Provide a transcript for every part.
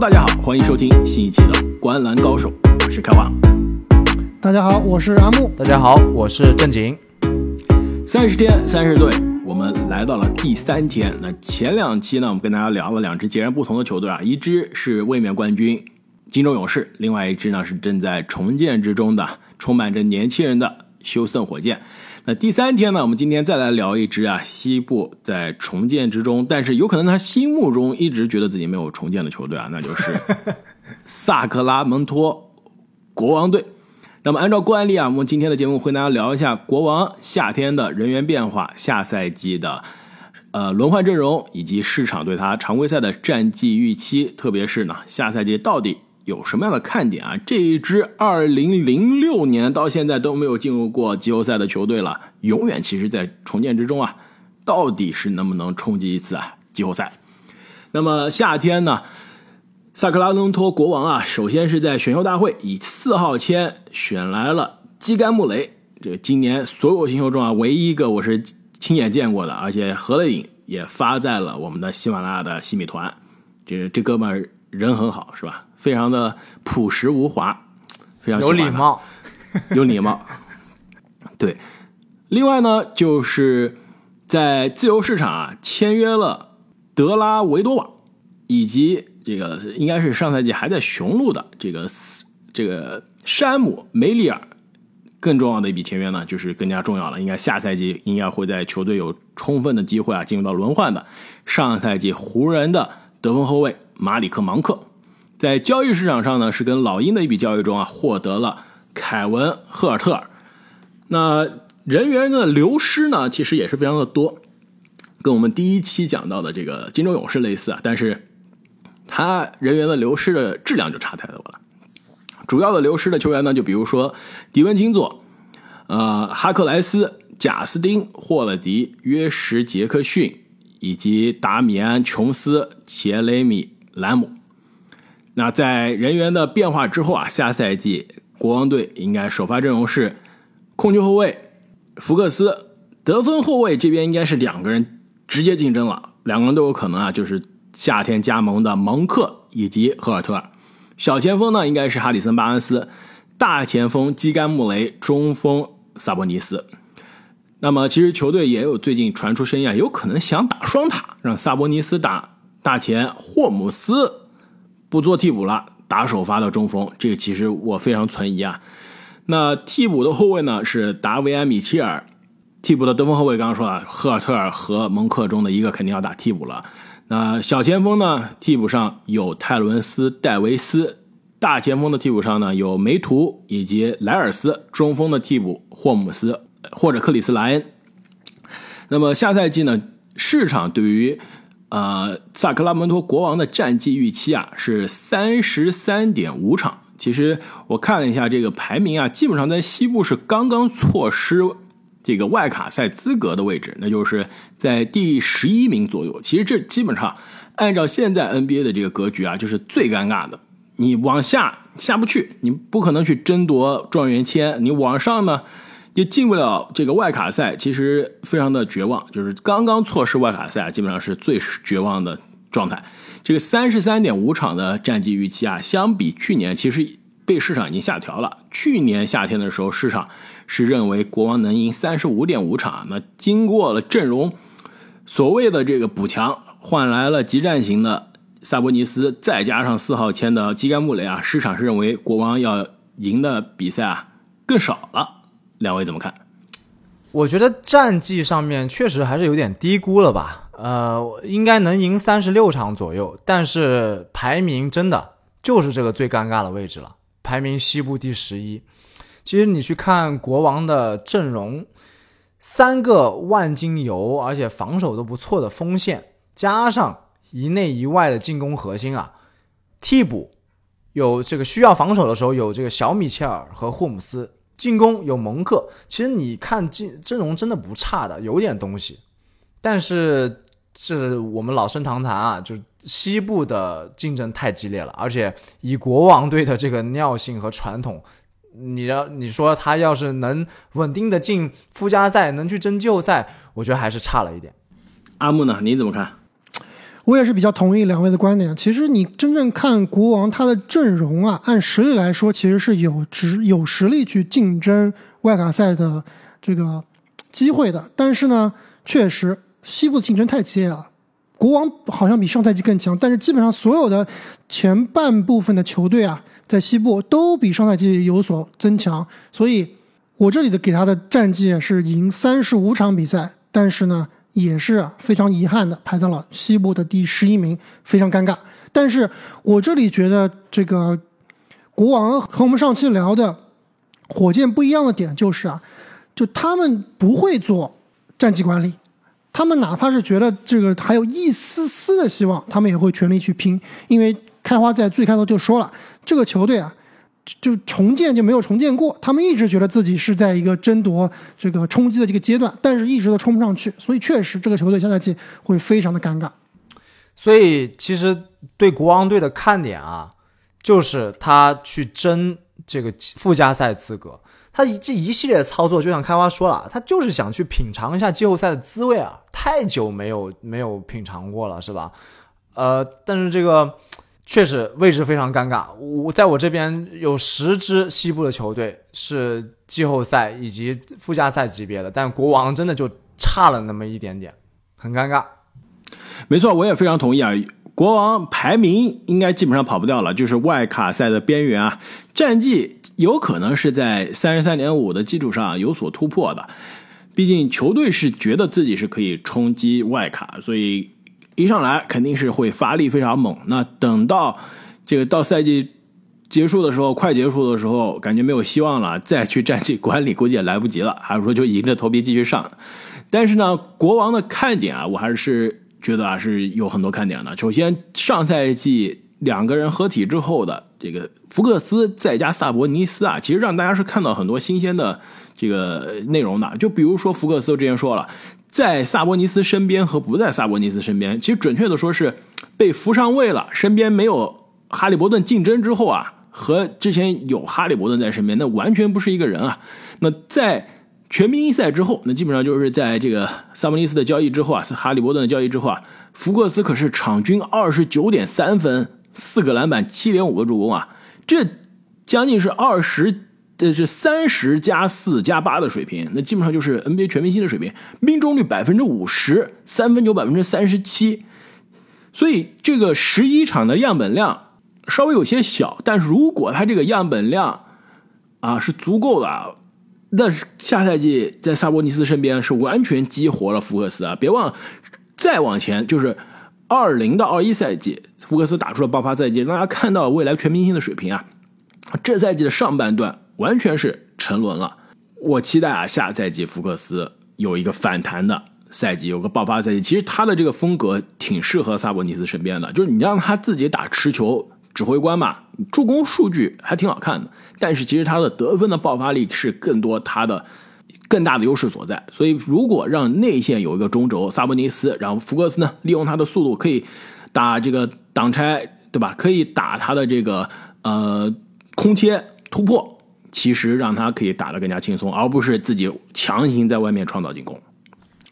Hello，大家好，欢迎收听新一期的《观澜高手》，我是开华。大家好，我是阿木。大家好，我是正经。三十天，三十队，我们来到了第三天。那前两期呢，我们跟大家聊了两支截然不同的球队啊，一支是卫冕冠军金州勇士，另外一支呢是正在重建之中的、充满着年轻人的休斯顿火箭。那第三天呢，我们今天再来聊一支啊，西部在重建之中，但是有可能他心目中一直觉得自己没有重建的球队啊，那就是 萨克拉门托国王队。那么按照惯例啊，我们今天的节目会跟大家聊一下国王夏天的人员变化、下赛季的呃轮换阵容以及市场对他常规赛的战绩预期，特别是呢下赛季到底。有什么样的看点啊？这一支二零零六年到现在都没有进入过季后赛的球队了，永远其实在重建之中啊，到底是能不能冲击一次啊季后赛？那么夏天呢，萨克拉门托国王啊，首先是在选秀大会以四号签选来了基甘穆雷，这个今年所有新秀中啊唯一一个我是亲眼见过的，而且合了影也发在了我们的喜马拉雅的西米团，这这哥们儿人很好是吧？非常的朴实无华，非常有礼貌，有礼貌。对，另外呢，就是在自由市场啊签约了德拉维多瓦，以及这个应该是上赛季还在雄鹿的这个这个山姆梅里尔。更重要的一笔签约呢，就是更加重要了，应该下赛季应该会在球队有充分的机会啊进入到轮换的。上赛季湖人的得分后卫马里克芒克。在交易市场上呢，是跟老鹰的一笔交易中啊，获得了凯文赫尔特尔。那人员的流失呢，其实也是非常的多，跟我们第一期讲到的这个金州勇士类似啊，但是他人员的流失的质量就差太多了。主要的流失的球员呢，就比如说迪文金佐、呃哈克莱斯、贾斯汀霍勒迪、约什杰克逊以及达米安琼斯、杰雷米兰姆。那在人员的变化之后啊，下赛季国王队应该首发阵容是控球后卫福克斯，得分后卫这边应该是两个人直接竞争了，两个人都有可能啊，就是夏天加盟的蒙克以及赫尔特尔。小前锋呢应该是哈里森巴恩斯，大前锋基甘穆雷，中锋萨博尼斯。那么其实球队也有最近传出声音啊，有可能想打双塔，让萨博尼斯打大前，霍姆斯。不做替补了，打首发的中锋，这个其实我非常存疑啊。那替补的后卫呢是达维安·米切尔，替补的得分后卫刚刚说了，赫尔特尔和蒙克中的一个肯定要打替补了。那小前锋呢，替补上有泰伦斯·戴维斯，大前锋的替补上呢有梅图以及莱尔斯，中锋的替补霍姆斯或者克里斯莱恩。那么下赛季呢，市场对于。呃，萨克拉门托国王的战绩预期啊是三十三点五场。其实我看了一下这个排名啊，基本上在西部是刚刚错失这个外卡赛资格的位置，那就是在第十一名左右。其实这基本上按照现在 NBA 的这个格局啊，就是最尴尬的。你往下下不去，你不可能去争夺状元签；你往上呢？也进不了这个外卡赛，其实非常的绝望，就是刚刚错失外卡赛，基本上是最绝望的状态。这个三十三点五场的战绩预期啊，相比去年其实被市场已经下调了。去年夏天的时候，市场是认为国王能赢三十五点五场，那经过了阵容所谓的这个补强，换来了急战型的萨博尼斯，再加上四号签的基甘穆雷啊，市场是认为国王要赢的比赛啊更少了。两位怎么看？我觉得战绩上面确实还是有点低估了吧。呃，应该能赢三十六场左右，但是排名真的就是这个最尴尬的位置了，排名西部第十一。其实你去看国王的阵容，三个万金油，而且防守都不错的锋线，加上一内一外的进攻核心啊，替补有这个需要防守的时候有这个小米切尔和霍姆斯。进攻有蒙克，其实你看阵阵容真的不差的，有点东西。但是是我们老生常谈啊，就西部的竞争太激烈了，而且以国王队的这个尿性和传统，你要你说他要是能稳定的进附加赛，能去争季后赛，我觉得还是差了一点。阿木呢？你怎么看？我也是比较同意两位的观点。其实你真正看国王他的阵容啊，按实力来说，其实是有值有实力去竞争外卡赛的这个机会的。但是呢，确实西部的竞争太激烈了。国王好像比上赛季更强，但是基本上所有的前半部分的球队啊，在西部都比上赛季有所增强。所以，我这里的给他的战绩是赢三十五场比赛，但是呢，也是非常遗憾的排在了西部的第十一名，非常尴尬。但是我这里觉得这个国王和我们上期聊的火箭不一样的点就是啊，就他们不会做战绩管理。他们哪怕是觉得这个还有一丝丝的希望，他们也会全力去拼。因为开花在最开头就说了，这个球队啊，就重建就没有重建过。他们一直觉得自己是在一个争夺这个冲击的这个阶段，但是一直都冲不上去。所以确实，这个球队下赛季会非常的尴尬。所以其实对国王队的看点啊，就是他去争这个附加赛资格。他这一系列操作，就像开花说了，他就是想去品尝一下季后赛的滋味啊！太久没有没有品尝过了，是吧？呃，但是这个确实位置非常尴尬。我在我这边有十支西部的球队是季后赛以及附加赛级别的，但国王真的就差了那么一点点，很尴尬。没错，我也非常同意啊。国王排名应该基本上跑不掉了，就是外卡赛的边缘啊，战绩有可能是在三十三点五的基础上有所突破的。毕竟球队是觉得自己是可以冲击外卡，所以一上来肯定是会发力非常猛。那等到这个到赛季结束的时候，快结束的时候，感觉没有希望了，再去战绩管理估计也来不及了，还是说就硬着头皮继续上。但是呢，国王的看点啊，我还是。觉得啊是有很多看点的。首先，上赛季两个人合体之后的这个福克斯再加萨博尼斯啊，其实让大家是看到很多新鲜的这个内容的。就比如说福克斯之前说了，在萨博尼斯身边和不在萨博尼斯身边，其实准确的说是被扶上位了，身边没有哈利伯顿竞争之后啊，和之前有哈利伯顿在身边，那完全不是一个人啊。那在全明星赛之后，那基本上就是在这个萨博尼斯的交易之后啊，哈利伯顿的交易之后啊，福克斯可是场均二十九点三分、四个篮板、七点五个助攻啊，这将近是二十，这是三十加四加八的水平，那基本上就是 NBA 全明星的水平，命中率百分之五十，三分球百分之三十七，所以这个十一场的样本量稍微有些小，但是如果他这个样本量啊是足够的。那下赛季在萨博尼斯身边是完全激活了福克斯啊！别忘了，再往前就是二零到二一赛季，福克斯打出了爆发赛季，让大家看到未来全明星的水平啊！这赛季的上半段完全是沉沦了。我期待啊，下赛季福克斯有一个反弹的赛季，有个爆发赛季。其实他的这个风格挺适合萨博尼斯身边的，就是你让他自己打持球。指挥官嘛，助攻数据还挺好看的，但是其实他的得分的爆发力是更多他的更大的优势所在。所以如果让内线有一个中轴萨博尼斯，然后福克斯呢，利用他的速度可以打这个挡拆，对吧？可以打他的这个呃空切突破，其实让他可以打得更加轻松，而不是自己强行在外面创造进攻。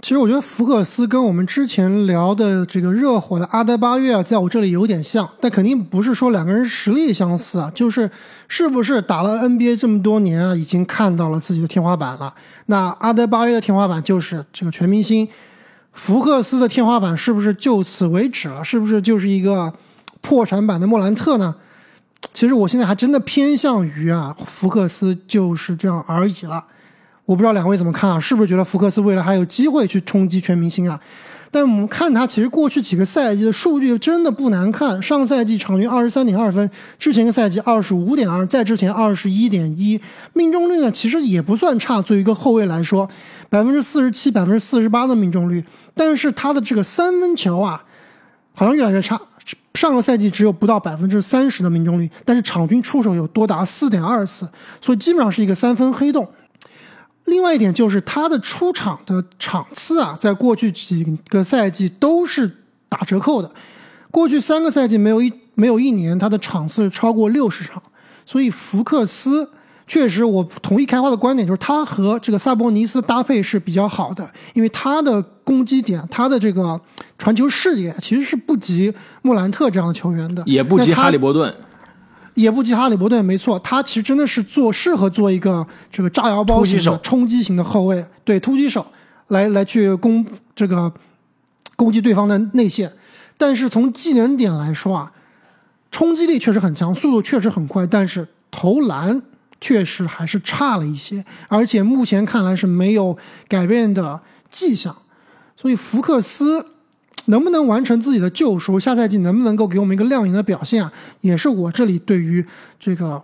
其实我觉得福克斯跟我们之前聊的这个热火的阿德巴约啊，在我这里有点像，但肯定不是说两个人实力相似啊，就是是不是打了 NBA 这么多年啊，已经看到了自己的天花板了。那阿德巴约的天花板就是这个全明星，福克斯的天花板是不是就此为止了？是不是就是一个破产版的莫兰特呢？其实我现在还真的偏向于啊，福克斯就是这样而已了。我不知道两位怎么看啊？是不是觉得福克斯未来还有机会去冲击全明星啊？但我们看他其实过去几个赛季的数据真的不难看。上赛季场均二十三点二分，之前一个赛季二十五点二，在之前二十一点一，命中率呢其实也不算差。作为一个后卫来说，百分之四十七、百分之四十八的命中率，但是他的这个三分球啊，好像越来越差。上个赛季只有不到百分之三十的命中率，但是场均出手有多达四点二次，所以基本上是一个三分黑洞。另外一点就是他的出场的场次啊，在过去几个赛季都是打折扣的。过去三个赛季没有一没有一年他的场次超过六十场，所以福克斯确实，我同意开花的观点，就是他和这个萨博尼斯搭配是比较好的，因为他的攻击点、他的这个传球视野其实是不及莫兰特这样的球员的，也不及哈利伯顿。也不及哈利伯顿，没错，他其实真的是做适合做一个这个炸药包型的冲击型的后卫，对突击手来来去攻这个攻击对方的内线。但是从技能点来说啊，冲击力确实很强，速度确实很快，但是投篮确实还是差了一些，而且目前看来是没有改变的迹象。所以福克斯能不能完成自己的救赎，下赛季能不能够给我们一个亮眼的表现啊，也是我这里对于这个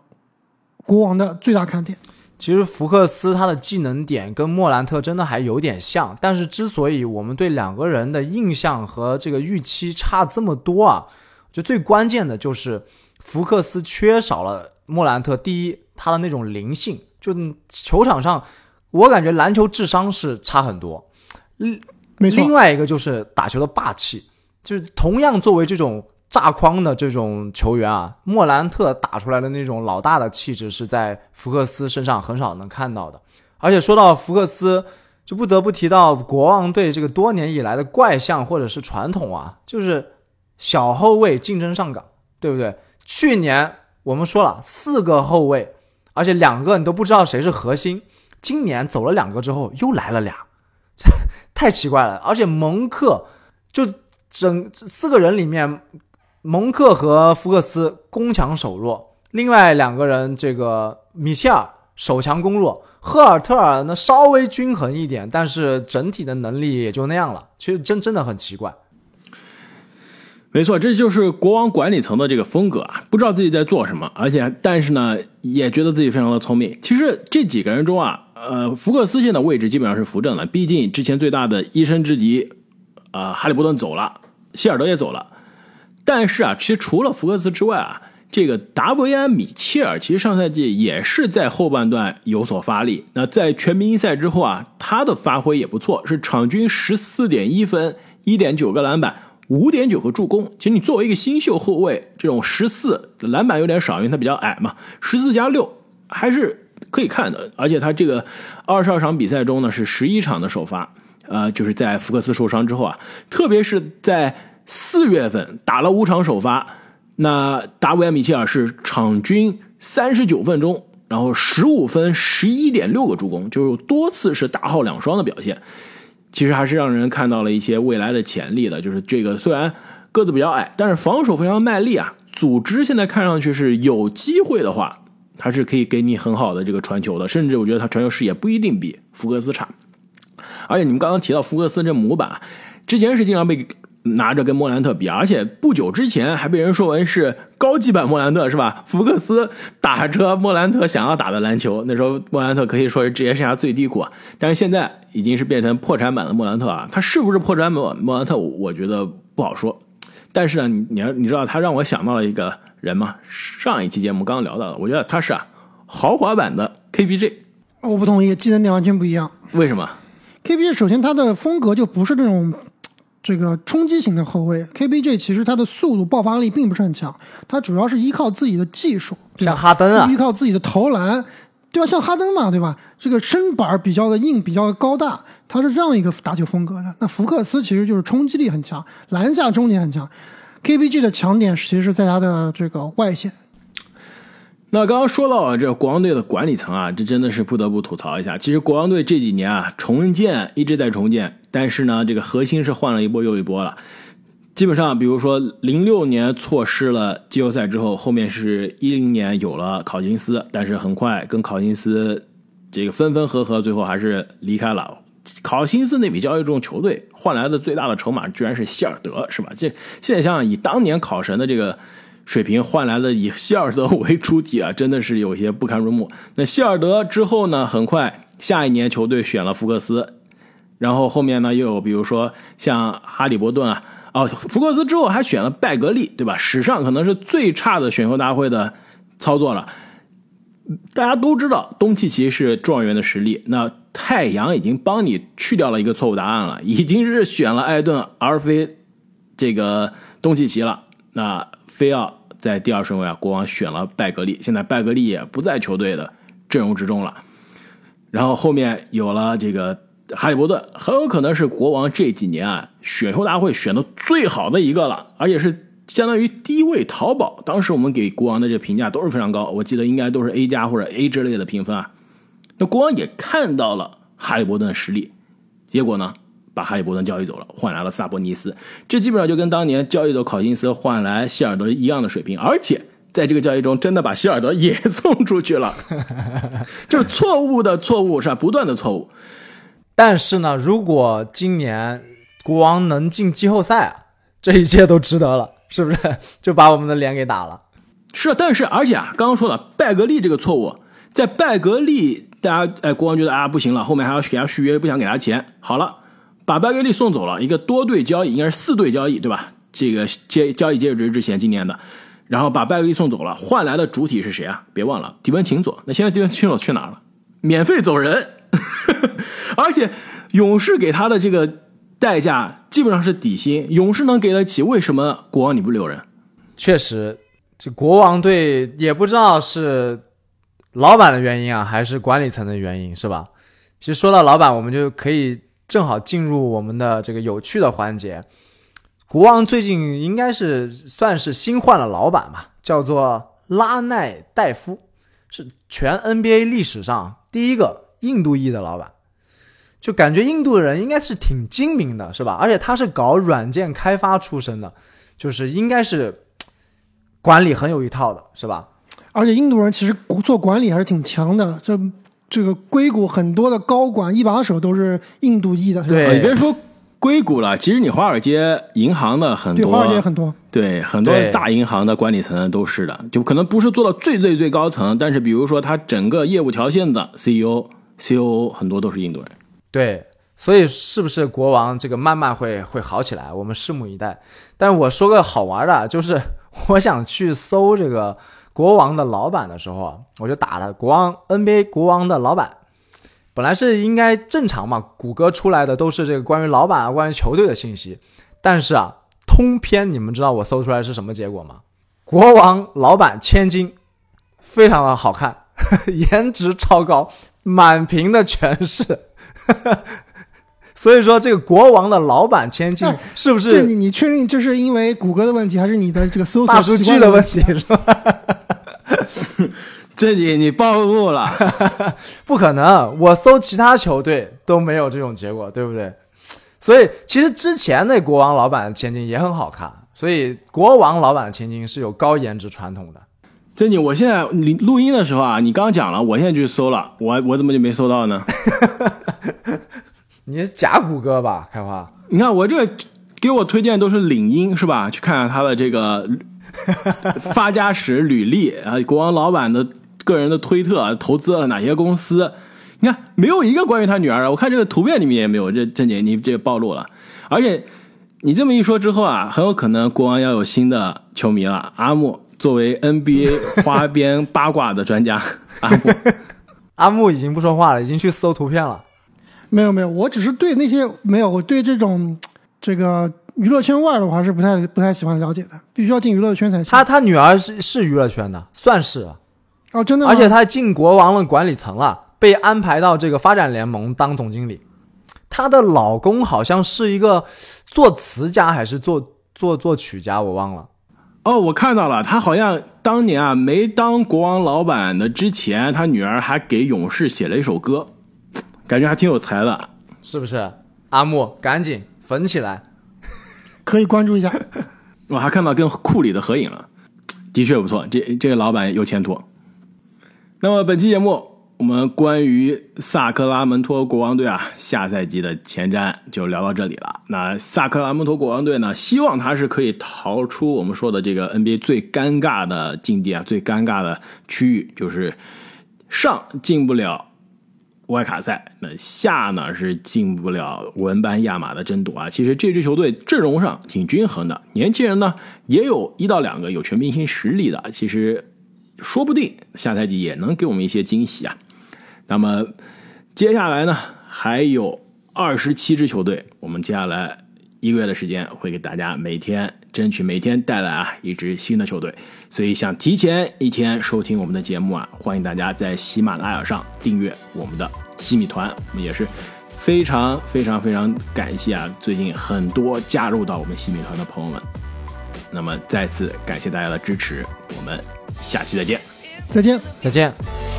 国王的最大看点。其实福克斯他的技能点跟莫兰特真的还有点像，但是之所以我们对两个人的印象和这个预期差这么多啊，就最关键的就是福克斯缺少了莫兰特。第一，他的那种灵性，就球场上我感觉篮球智商是差很多。没错另，外一个就是打球的霸气，就是同样作为这种炸筐的这种球员啊，莫兰特打出来的那种老大的气质是在福克斯身上很少能看到的。而且说到福克斯，就不得不提到国王队这个多年以来的怪象或者是传统啊，就是小后卫竞争上岗，对不对？去年我们说了四个后卫，而且两个你都不知道谁是核心。今年走了两个之后，又来了俩，太奇怪了。而且蒙克就整四个人里面，蒙克和福克斯攻强守弱，另外两个人这个米切尔守强攻弱，赫尔特尔呢稍微均衡一点，但是整体的能力也就那样了。其实真真的很奇怪。没错，这就是国王管理层的这个风格啊，不知道自己在做什么，而且但是呢，也觉得自己非常的聪明。其实这几个人中啊，呃，福克斯现在位置基本上是扶正了，毕竟之前最大的一生之敌，啊、哈利伯顿走了，希尔德也走了。但是啊，其实除了福克斯之外啊，这个达维安·米切尔其实上赛季也是在后半段有所发力。那在全明星赛之后啊，他的发挥也不错，是场均十四点一分，一点九个篮板。五点九个助攻，其实你作为一个新秀后卫，这种十四篮板有点少，因为他比较矮嘛，十四加六还是可以看的。而且他这个二十二场比赛中呢，是十一场的首发，呃，就是在福克斯受伤之后啊，特别是在四月份打了五场首发，那达维安·米切尔是场均三十九分钟，然后十五分、十一点六个助攻，就有多次是大号两双的表现。其实还是让人看到了一些未来的潜力的。就是这个虽然个子比较矮，但是防守非常卖力啊。组织现在看上去是有机会的话，他是可以给你很好的这个传球的，甚至我觉得他传球视野不一定比福克斯差。而且你们刚刚提到福克斯这模板，之前是经常被拿着跟莫兰特比，而且不久之前还被人说为是高级版莫兰特，是吧？福克斯打着莫兰特想要打的篮球，那时候莫兰特可以说是职业生涯最低谷啊。但是现在已经是变成破产版的莫兰特啊，他是不是破产版莫兰特？我觉得不好说。但是呢，你你要你知道他让我想到了一个人吗？上一期节目刚刚聊到的，我觉得他是啊豪华版的 KPJ。我不同意，技能点完全不一样。为什么？KPJ 首先他的风格就不是那种这个冲击型的后卫 KBJ 其实他的速度爆发力并不是很强，他主要是依靠自己的技术，对像哈登啊依靠自己的投篮，对吧？像哈登嘛，对吧？这个身板比较的硬，比较的高大，他是这样一个打球风格的。那福克斯其实就是冲击力很强，篮下终结很强。KBG 的强点其实是在他的这个外线，那刚刚说到这国王队的管理层啊，这真的是不得不吐槽一下。其实国王队这几年啊，重建一直在重建，但是呢，这个核心是换了一波又一波了。基本上，比如说零六年错失了季后赛之后，后面是一零年有了考辛斯，但是很快跟考辛斯这个分分合合，最后还是离开了。考辛斯那笔交易中，球队换来的最大的筹码居然是希尔德，是吧？这现在想想，以当年考神的这个水平换来的以希尔德为主体啊，真的是有些不堪入目。那希尔德之后呢，很快下一年球队选了福克斯，然后后面呢又有比如说像哈利伯顿啊，哦，福克斯之后还选了拜格利，对吧？史上可能是最差的选秀大会的操作了。大家都知道东契奇是状元的实力，那太阳已经帮你去掉了一个错误答案了，已经是选了艾顿而非这个东契奇了。那非要在第二顺位啊，国王选了拜格利，现在拜格利也不在球队的阵容之中了。然后后面有了这个哈利伯顿，很有可能是国王这几年啊选秀大会选的最好的一个了，而且是相当于低位淘宝。当时我们给国王的这个评价都是非常高，我记得应该都是 A 加或者 A 之类的评分啊。那国王也看到了哈利伯顿的实力，结果呢，把哈利伯顿交易走了，换来了萨博尼斯。这基本上就跟当年交易走考辛斯换来希尔德一样的水平，而且。在这个交易中，真的把希尔德也 送出去了，就是错误的错误是吧？不断的错误。但是呢，如果今年国王能进季后赛啊，这一切都值得了，是不是？就把我们的脸给打了。是，但是而且啊，刚刚说了拜格利这个错误，在拜格利，大家哎，国王觉得啊不行了，后面还要给他续约，不想给他钱。好了，把拜格利送走了，一个多队交易，应该是四队交易对吧？这个接交易截止之前，今年的。然后把拜格利送走了，换来的主体是谁啊？别忘了迪文琴佐。那现在迪文琴佐去哪了？免费走人，而且勇士给他的这个代价基本上是底薪，勇士能给得起，为什么国王你不留人？确实，这国王队也不知道是老板的原因啊，还是管理层的原因，是吧？其实说到老板，我们就可以正好进入我们的这个有趣的环节。国王最近应该是算是新换了老板吧，叫做拉奈戴夫，是全 NBA 历史上第一个印度裔的老板，就感觉印度人应该是挺精明的，是吧？而且他是搞软件开发出身的，就是应该是管理很有一套的，是吧？而且印度人其实做管理还是挺强的，这这个硅谷很多的高管一把手都是印度裔的，对，你别说。硅谷了，其实你华尔街银行的很多，对华尔街很多，对很多大银行的管理层都是的，就可能不是做到最最最高层，但是比如说他整个业务条线的 CEO、COO 很多都是印度人。对，所以是不是国王这个慢慢会会好起来？我们拭目以待。但我说个好玩的，就是我想去搜这个国王的老板的时候啊，我就打了国王 NBA 国王的老板。本来是应该正常嘛，谷歌出来的都是这个关于老板啊、关于球队的信息。但是啊，通篇你们知道我搜出来是什么结果吗？国王老板千金，非常的好看，颜值超高，满屏的全是。所以说这个国王的老板千金是不是？这你你确定这是因为谷歌的问题，还是你的这个搜索大数据的问题？是吧？这你你暴露了，不可能！我搜其他球队都没有这种结果，对不对？所以其实之前那国王老板的千金也很好看，所以国王老板的千金是有高颜值传统的。这你我现在你录音的时候啊，你刚讲了，我现在就去搜了，我我怎么就没搜到呢？你是假谷歌吧，开花？你看我这给我推荐都是领英是吧？去看看他的这个 发家史履历啊，国王老板的。个人的推特投资了哪些公司？你看没有一个关于他女儿的。我看这个图片里面也没有。这郑姐，你这个暴露了。而且你这么一说之后啊，很有可能国王要有新的球迷了。阿木作为 NBA 花边八卦的专家，阿木，阿木已经不说话了，已经去搜图片了。没有没有，我只是对那些没有，我对这种这个娱乐圈外的我还是不太不太喜欢了解的。必须要进娱乐圈才行。他他女儿是是娱乐圈的，算是。哦，真的，而且他进国王的管理层了，被安排到这个发展联盟当总经理。她的老公好像是一个作词家还是作作作曲家，我忘了。哦，我看到了，他好像当年啊没当国王老板的之前，他女儿还给勇士写了一首歌，感觉还挺有才的，是不是？阿木，赶紧粉起来，可以关注一下。我还看到跟库里的合影了，的确不错，这这个老板有前途。那么本期节目，我们关于萨克拉门托国王队啊下赛季的前瞻就聊到这里了。那萨克拉门托国王队呢，希望他是可以逃出我们说的这个 NBA 最尴尬的境地啊，最尴尬的区域，就是上进不了外卡赛，那下呢是进不了文班亚马的争夺啊。其实这支球队阵容上挺均衡的，年轻人呢也有一到两个有全明星实力的，其实。说不定下赛季也能给我们一些惊喜啊！那么接下来呢，还有二十七支球队，我们接下来一个月的时间，会给大家每天争取每天带来啊一支新的球队。所以想提前一天收听我们的节目啊，欢迎大家在喜马拉雅上订阅我们的西米团。我们也是非常非常非常感谢啊，最近很多加入到我们西米团的朋友们。那么再次感谢大家的支持，我们下期再见。再见。再见。